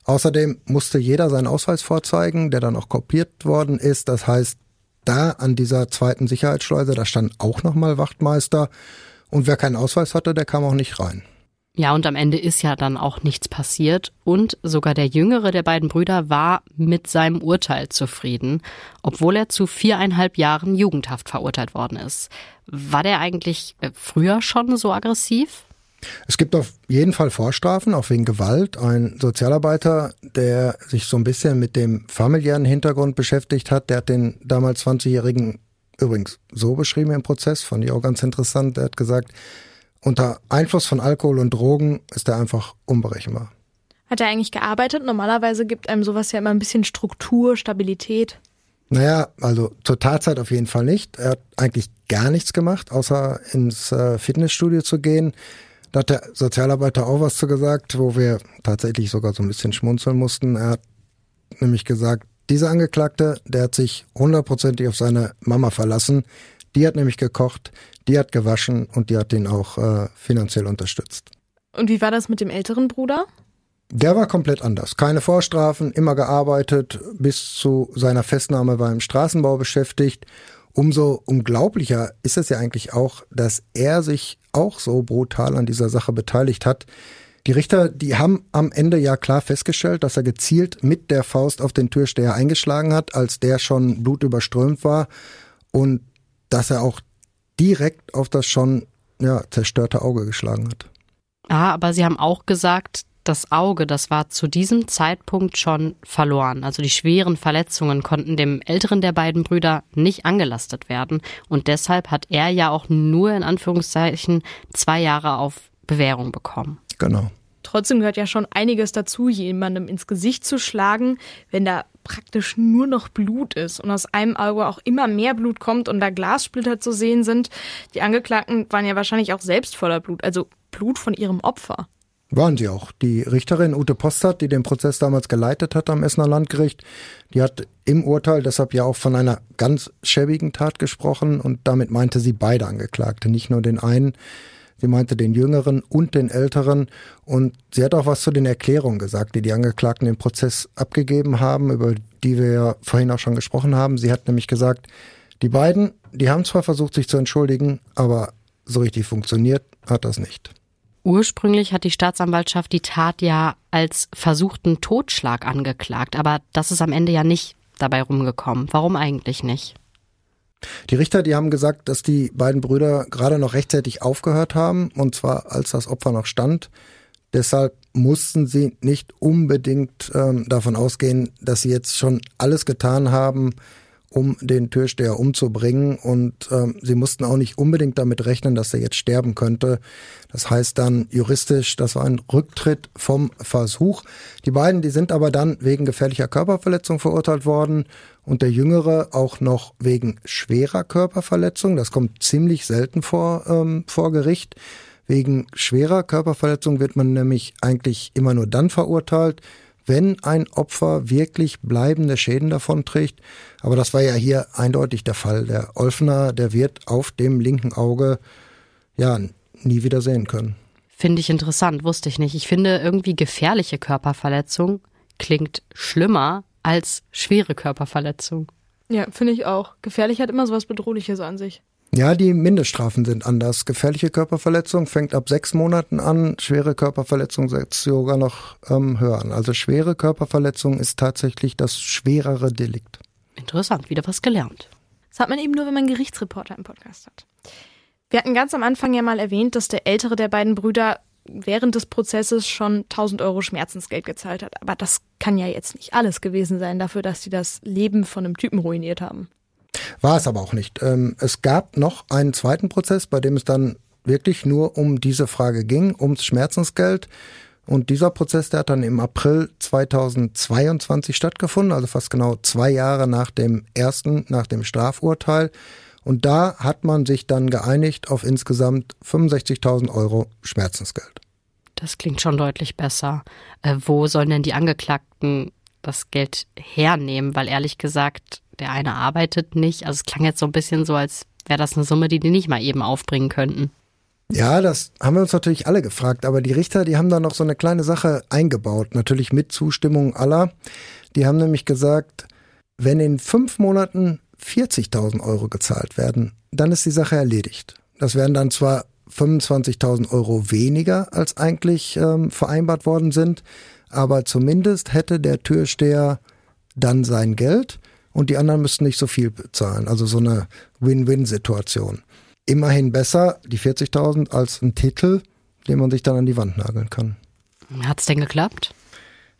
Außerdem musste jeder seinen Ausweis vorzeigen, der dann auch kopiert worden ist. Das heißt, da an dieser zweiten Sicherheitsschleuse, da stand auch nochmal Wachtmeister. Und wer keinen Ausweis hatte, der kam auch nicht rein. Ja, und am Ende ist ja dann auch nichts passiert. Und sogar der jüngere der beiden Brüder war mit seinem Urteil zufrieden, obwohl er zu viereinhalb Jahren Jugendhaft verurteilt worden ist. War der eigentlich äh, früher schon so aggressiv? Es gibt auf jeden Fall Vorstrafen, auch wegen Gewalt. Ein Sozialarbeiter, der sich so ein bisschen mit dem familiären Hintergrund beschäftigt hat, der hat den damals 20-Jährigen übrigens so beschrieben im Prozess, fand ich auch ganz interessant. Der hat gesagt, unter Einfluss von Alkohol und Drogen ist er einfach unberechenbar. Hat er eigentlich gearbeitet? Normalerweise gibt einem sowas ja immer ein bisschen Struktur, Stabilität. Naja, also zur Tatzeit auf jeden Fall nicht. Er hat eigentlich gar nichts gemacht, außer ins äh, Fitnessstudio zu gehen. Da hat der Sozialarbeiter auch was zu gesagt, wo wir tatsächlich sogar so ein bisschen schmunzeln mussten. Er hat nämlich gesagt, dieser Angeklagte, der hat sich hundertprozentig auf seine Mama verlassen. Die hat nämlich gekocht, die hat gewaschen und die hat ihn auch äh, finanziell unterstützt. Und wie war das mit dem älteren Bruder? Der war komplett anders. Keine Vorstrafen, immer gearbeitet, bis zu seiner Festnahme beim Straßenbau beschäftigt. Umso unglaublicher ist es ja eigentlich auch, dass er sich auch so brutal an dieser Sache beteiligt hat. Die Richter, die haben am Ende ja klar festgestellt, dass er gezielt mit der Faust auf den Türsteher eingeschlagen hat, als der schon blutüberströmt war und dass er auch direkt auf das schon ja, zerstörte Auge geschlagen hat. Ah, aber Sie haben auch gesagt, das Auge, das war zu diesem Zeitpunkt schon verloren. Also die schweren Verletzungen konnten dem älteren der beiden Brüder nicht angelastet werden. Und deshalb hat er ja auch nur in Anführungszeichen zwei Jahre auf Bewährung bekommen. Genau. Trotzdem gehört ja schon einiges dazu, jemandem ins Gesicht zu schlagen, wenn da praktisch nur noch Blut ist und aus einem Auge auch immer mehr Blut kommt und da Glassplitter zu sehen sind. Die Angeklagten waren ja wahrscheinlich auch selbst voller Blut, also Blut von ihrem Opfer. Waren sie auch. Die Richterin Ute Postert, die den Prozess damals geleitet hat am Essener Landgericht, die hat im Urteil deshalb ja auch von einer ganz schäbigen Tat gesprochen und damit meinte sie beide Angeklagte, nicht nur den einen. Sie meinte den Jüngeren und den Älteren und sie hat auch was zu den Erklärungen gesagt, die die Angeklagten im Prozess abgegeben haben, über die wir ja vorhin auch schon gesprochen haben. Sie hat nämlich gesagt, die beiden, die haben zwar versucht, sich zu entschuldigen, aber so richtig funktioniert hat das nicht. Ursprünglich hat die Staatsanwaltschaft die Tat ja als versuchten Totschlag angeklagt, aber das ist am Ende ja nicht dabei rumgekommen. Warum eigentlich nicht? Die Richter, die haben gesagt, dass die beiden Brüder gerade noch rechtzeitig aufgehört haben, und zwar als das Opfer noch stand. Deshalb mussten sie nicht unbedingt ähm, davon ausgehen, dass sie jetzt schon alles getan haben, um den Türsteher umzubringen. Und ähm, sie mussten auch nicht unbedingt damit rechnen, dass er jetzt sterben könnte. Das heißt dann juristisch, das war ein Rücktritt vom Versuch. Die beiden, die sind aber dann wegen gefährlicher Körperverletzung verurteilt worden und der Jüngere auch noch wegen schwerer Körperverletzung. Das kommt ziemlich selten vor, ähm, vor Gericht. Wegen schwerer Körperverletzung wird man nämlich eigentlich immer nur dann verurteilt, wenn ein Opfer wirklich bleibende Schäden davonträgt. Aber das war ja hier eindeutig der Fall. Der Olfner, der wird auf dem linken Auge ja nie wieder sehen können. Finde ich interessant, wusste ich nicht. Ich finde irgendwie gefährliche Körperverletzung klingt schlimmer als schwere Körperverletzung. Ja, finde ich auch. Gefährlich hat immer so was Bedrohliches an sich. Ja, die Mindeststrafen sind anders. Gefährliche Körperverletzung fängt ab sechs Monaten an, schwere Körperverletzung setzt sogar noch ähm, höher an. Also schwere Körperverletzung ist tatsächlich das schwerere Delikt. Interessant, wieder was gelernt. Das hat man eben nur, wenn man Gerichtsreporter im Podcast hat. Wir hatten ganz am Anfang ja mal erwähnt, dass der ältere der beiden Brüder während des Prozesses schon 1000 Euro Schmerzensgeld gezahlt hat. Aber das kann ja jetzt nicht alles gewesen sein dafür, dass sie das Leben von einem Typen ruiniert haben. War es aber auch nicht. Ähm, es gab noch einen zweiten Prozess, bei dem es dann wirklich nur um diese Frage ging, ums Schmerzensgeld. Und dieser Prozess, der hat dann im April 2022 stattgefunden, also fast genau zwei Jahre nach dem ersten, nach dem Strafurteil. Und da hat man sich dann geeinigt auf insgesamt 65.000 Euro Schmerzensgeld. Das klingt schon deutlich besser. Äh, wo sollen denn die Angeklagten das Geld hernehmen? Weil ehrlich gesagt, der eine arbeitet nicht. Also es klang jetzt so ein bisschen so, als wäre das eine Summe, die die nicht mal eben aufbringen könnten. Ja, das haben wir uns natürlich alle gefragt, aber die Richter, die haben da noch so eine kleine Sache eingebaut, natürlich mit Zustimmung aller. Die haben nämlich gesagt, wenn in fünf Monaten 40.000 Euro gezahlt werden, dann ist die Sache erledigt. Das wären dann zwar 25.000 Euro weniger, als eigentlich ähm, vereinbart worden sind, aber zumindest hätte der Türsteher dann sein Geld und die anderen müssten nicht so viel bezahlen. Also so eine Win-Win-Situation immerhin besser, die 40.000, als ein Titel, den man sich dann an die Wand nageln kann. Hat's denn geklappt?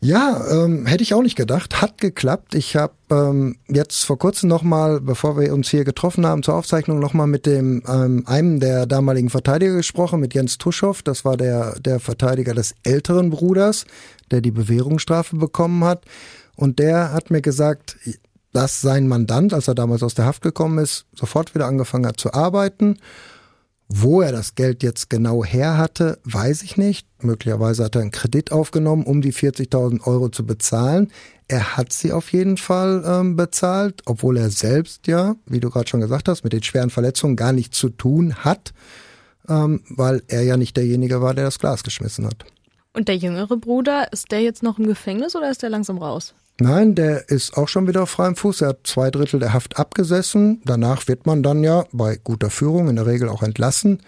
Ja, ähm, hätte ich auch nicht gedacht. Hat geklappt. Ich habe ähm, jetzt vor kurzem nochmal, bevor wir uns hier getroffen haben zur Aufzeichnung, nochmal mit dem ähm, einem der damaligen Verteidiger gesprochen, mit Jens Tuschow. Das war der, der Verteidiger des älteren Bruders, der die Bewährungsstrafe bekommen hat. Und der hat mir gesagt, dass sein Mandant, als er damals aus der Haft gekommen ist, sofort wieder angefangen hat zu arbeiten. Wo er das Geld jetzt genau her hatte, weiß ich nicht. Möglicherweise hat er einen Kredit aufgenommen, um die 40.000 Euro zu bezahlen. Er hat sie auf jeden Fall ähm, bezahlt, obwohl er selbst ja, wie du gerade schon gesagt hast, mit den schweren Verletzungen gar nichts zu tun hat, ähm, weil er ja nicht derjenige war, der das Glas geschmissen hat. Und der jüngere Bruder, ist der jetzt noch im Gefängnis oder ist der langsam raus? Nein, der ist auch schon wieder auf freiem Fuß. Er hat zwei Drittel der Haft abgesessen. Danach wird man dann ja bei guter Führung in der Regel auch entlassen.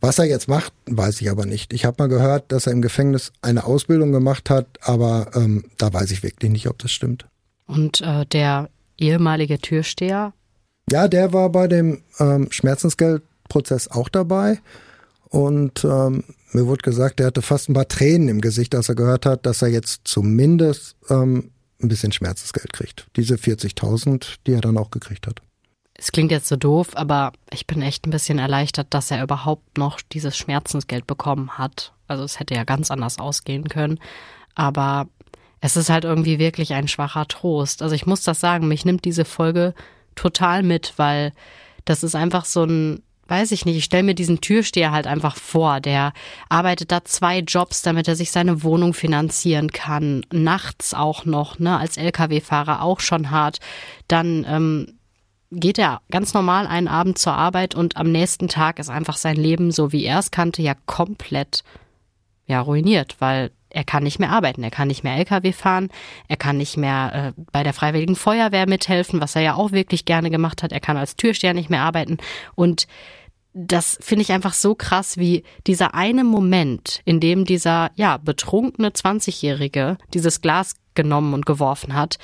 Was er jetzt macht, weiß ich aber nicht. Ich habe mal gehört, dass er im Gefängnis eine Ausbildung gemacht hat, aber ähm, da weiß ich wirklich nicht, ob das stimmt. Und äh, der ehemalige Türsteher? Ja, der war bei dem ähm, Schmerzensgeldprozess auch dabei. Und ähm, mir wurde gesagt, er hatte fast ein paar Tränen im Gesicht, als er gehört hat, dass er jetzt zumindest ähm, ein bisschen Schmerzensgeld kriegt. Diese 40.000, die er dann auch gekriegt hat. Es klingt jetzt so doof, aber ich bin echt ein bisschen erleichtert, dass er überhaupt noch dieses Schmerzensgeld bekommen hat. Also es hätte ja ganz anders ausgehen können. Aber es ist halt irgendwie wirklich ein schwacher Trost. Also ich muss das sagen, mich nimmt diese Folge total mit, weil das ist einfach so ein weiß ich nicht, ich stelle mir diesen Türsteher halt einfach vor, der arbeitet da zwei Jobs, damit er sich seine Wohnung finanzieren kann, nachts auch noch, ne, als Lkw-Fahrer auch schon hart. Dann ähm, geht er ganz normal einen Abend zur Arbeit und am nächsten Tag ist einfach sein Leben, so wie er es kannte, ja komplett ja ruiniert, weil er kann nicht mehr arbeiten, er kann nicht mehr Lkw fahren, er kann nicht mehr äh, bei der Freiwilligen Feuerwehr mithelfen, was er ja auch wirklich gerne gemacht hat, er kann als Türsteher nicht mehr arbeiten und das finde ich einfach so krass, wie dieser eine Moment, in dem dieser, ja, betrunkene 20-Jährige dieses Glas genommen und geworfen hat,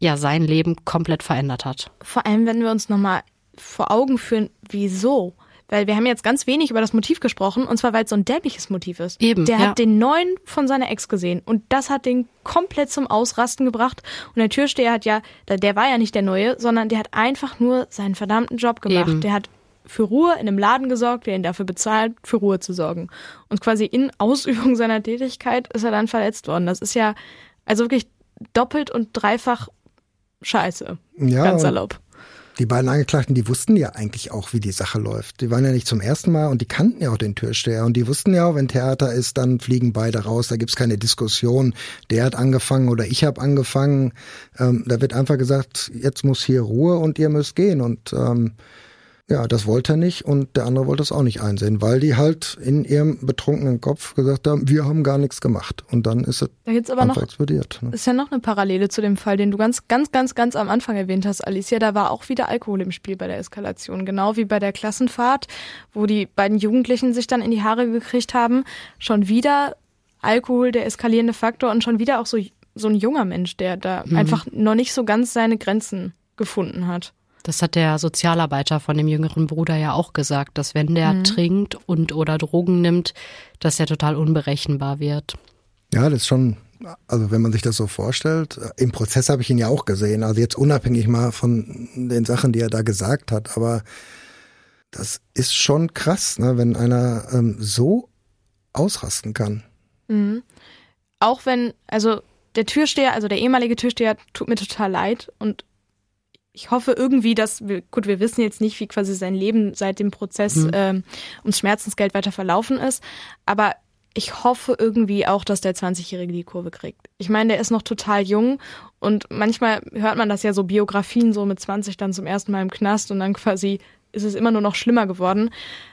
ja, sein Leben komplett verändert hat. Vor allem, wenn wir uns nochmal vor Augen führen, wieso? Weil wir haben jetzt ganz wenig über das Motiv gesprochen, und zwar weil es so ein dämliches Motiv ist. Eben. Der ja. hat den neuen von seiner Ex gesehen und das hat den komplett zum Ausrasten gebracht. Und der Türsteher hat ja, der war ja nicht der Neue, sondern der hat einfach nur seinen verdammten Job gemacht. Eben. Der hat für Ruhe in einem Laden gesorgt, der ihn dafür bezahlt, für Ruhe zu sorgen. Und quasi in Ausübung seiner Tätigkeit ist er dann verletzt worden. Das ist ja also wirklich doppelt und dreifach scheiße. Ja, Ganz salopp. Die beiden Angeklagten, die wussten ja eigentlich auch, wie die Sache läuft. Die waren ja nicht zum ersten Mal und die kannten ja auch den Türsteher. Und die wussten ja auch, wenn Theater ist, dann fliegen beide raus. Da gibt's keine Diskussion. Der hat angefangen oder ich habe angefangen. Ähm, da wird einfach gesagt, jetzt muss hier Ruhe und ihr müsst gehen. Und ähm, ja, das wollte er nicht und der andere wollte es auch nicht einsehen, weil die halt in ihrem betrunkenen Kopf gesagt haben, wir haben gar nichts gemacht. Und dann ist es Da gibt's aber noch explodiert. Ne? ist ja noch eine Parallele zu dem Fall, den du ganz, ganz, ganz, ganz am Anfang erwähnt hast, Alicia. Da war auch wieder Alkohol im Spiel bei der Eskalation. Genau wie bei der Klassenfahrt, wo die beiden Jugendlichen sich dann in die Haare gekriegt haben. Schon wieder Alkohol, der eskalierende Faktor und schon wieder auch so, so ein junger Mensch, der da Mhm. einfach noch nicht so ganz seine Grenzen gefunden hat. Das hat der Sozialarbeiter von dem jüngeren Bruder ja auch gesagt, dass wenn der mhm. trinkt und oder Drogen nimmt, dass er total unberechenbar wird. Ja, das ist schon, also wenn man sich das so vorstellt, im Prozess habe ich ihn ja auch gesehen, also jetzt unabhängig mal von den Sachen, die er da gesagt hat, aber das ist schon krass, ne, wenn einer ähm, so ausrasten kann. Mhm. Auch wenn, also der Türsteher, also der ehemalige Türsteher, tut mir total leid und ich hoffe irgendwie, dass wir, gut, wir wissen jetzt nicht, wie quasi sein Leben seit dem Prozess mhm. ähm, ums Schmerzensgeld weiter verlaufen ist, aber ich hoffe irgendwie auch, dass der 20-Jährige die Kurve kriegt. Ich meine, der ist noch total jung und manchmal hört man das ja so Biografien so mit 20 dann zum ersten Mal im Knast und dann quasi ist es immer nur noch schlimmer geworden.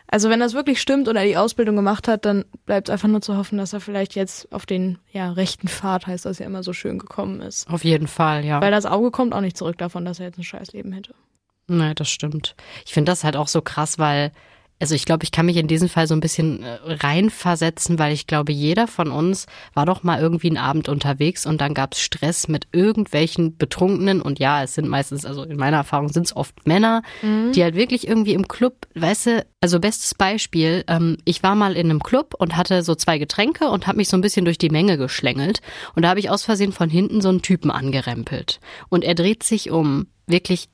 Also wenn das wirklich stimmt oder er die Ausbildung gemacht hat, dann bleibt es einfach nur zu hoffen, dass er vielleicht jetzt auf den ja, rechten Pfad, heißt das ja immer so schön, gekommen ist. Auf jeden Fall, ja. Weil das Auge kommt auch nicht zurück davon, dass er jetzt ein scheiß Leben hätte. Nein, das stimmt. Ich finde das halt auch so krass, weil also ich glaube, ich kann mich in diesem Fall so ein bisschen äh, reinversetzen, weil ich glaube, jeder von uns war doch mal irgendwie einen Abend unterwegs und dann gab es Stress mit irgendwelchen Betrunkenen und ja, es sind meistens, also in meiner Erfahrung sind es oft Männer, mhm. die halt wirklich irgendwie im Club, weißt du, also bestes Beispiel, ähm, ich war mal in einem Club und hatte so zwei Getränke und habe mich so ein bisschen durch die Menge geschlängelt und da habe ich aus Versehen von hinten so einen Typen angerempelt und er dreht sich um, wirklich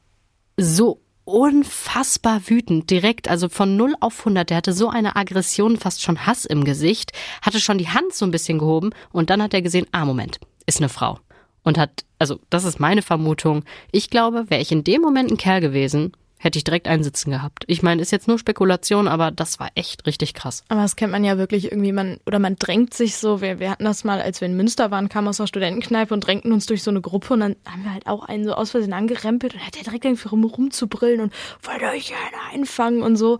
so unfassbar wütend, direkt, also von 0 auf 100. Der hatte so eine Aggression, fast schon Hass im Gesicht, hatte schon die Hand so ein bisschen gehoben und dann hat er gesehen, ah, Moment, ist eine Frau. Und hat, also das ist meine Vermutung. Ich glaube, wäre ich in dem Moment ein Kerl gewesen, hätte ich direkt einsitzen gehabt. Ich meine, ist jetzt nur Spekulation, aber das war echt richtig krass. Aber das kennt man ja wirklich irgendwie, man, oder man drängt sich so, wir, wir hatten das mal, als wir in Münster waren, kamen aus der Studentenkneipe und drängten uns durch so eine Gruppe und dann haben wir halt auch einen so aus Versehen angerempelt und hat der direkt irgendwie rum, rumzubrillen und wollt euch einen einfangen und so.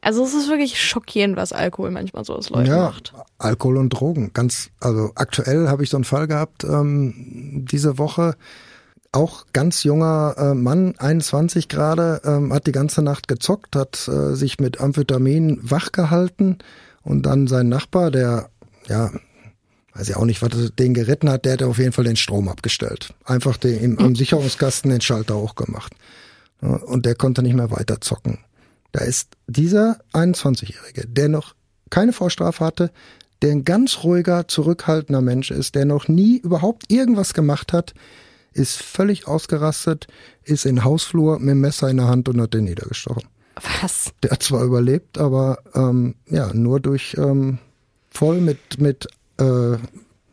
Also es ist wirklich schockierend, was Alkohol manchmal so aus Leuten ja, macht. Alkohol und Drogen. Ganz, also aktuell habe ich so einen Fall gehabt ähm, diese Woche auch ganz junger äh, Mann, 21 gerade, ähm, hat die ganze Nacht gezockt, hat äh, sich mit Amphetamin wach gehalten und dann sein Nachbar, der, ja, weiß ich auch nicht, was den geritten hat, der hat auf jeden Fall den Strom abgestellt. Einfach den, im, am Sicherungskasten den Schalter hochgemacht. Und der konnte nicht mehr weiter zocken. Da ist dieser 21-Jährige, der noch keine Vorstrafe hatte, der ein ganz ruhiger, zurückhaltender Mensch ist, der noch nie überhaupt irgendwas gemacht hat, ist völlig ausgerastet, ist in Hausflur mit dem Messer in der Hand und hat den niedergestochen. Was? Der hat zwar überlebt, aber ähm, ja, nur durch ähm, voll mit, mit äh,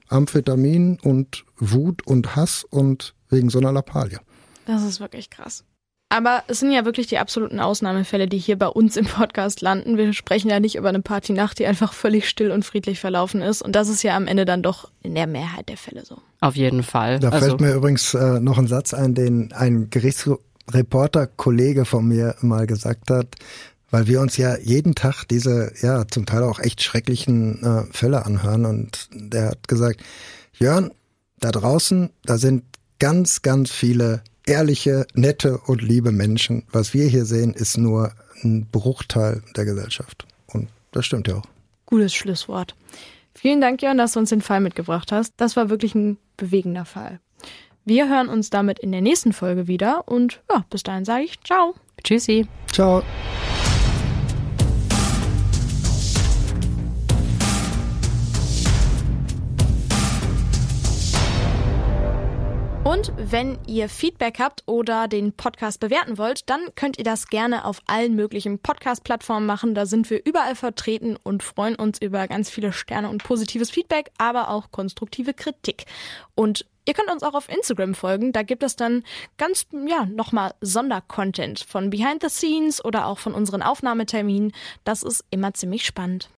Amphetamin und Wut und Hass und wegen so einer Lappalie. Das ist wirklich krass. Aber es sind ja wirklich die absoluten Ausnahmefälle, die hier bei uns im Podcast landen. Wir sprechen ja nicht über eine Partynacht, die einfach völlig still und friedlich verlaufen ist. Und das ist ja am Ende dann doch in der Mehrheit der Fälle so. Auf jeden Fall. Da also, fällt mir übrigens äh, noch ein Satz ein, den ein Gerichtsreporter-Kollege von mir mal gesagt hat, weil wir uns ja jeden Tag diese, ja, zum Teil auch echt schrecklichen äh, Fälle anhören. Und der hat gesagt, Jörn, da draußen, da sind ganz, ganz viele ehrliche, nette und liebe Menschen. Was wir hier sehen, ist nur ein Bruchteil der Gesellschaft. Und das stimmt ja auch. Gutes Schlusswort. Vielen Dank, Jörn, dass du uns den Fall mitgebracht hast. Das war wirklich ein bewegender Fall. Wir hören uns damit in der nächsten Folge wieder und ja, bis dahin sage ich ciao. Tschüssi. Ciao. Und wenn ihr Feedback habt oder den Podcast bewerten wollt, dann könnt ihr das gerne auf allen möglichen Podcast-Plattformen machen. Da sind wir überall vertreten und freuen uns über ganz viele Sterne und positives Feedback, aber auch konstruktive Kritik. Und Ihr könnt uns auch auf Instagram folgen. Da gibt es dann ganz, ja, nochmal Sondercontent von Behind the Scenes oder auch von unseren Aufnahmeterminen. Das ist immer ziemlich spannend.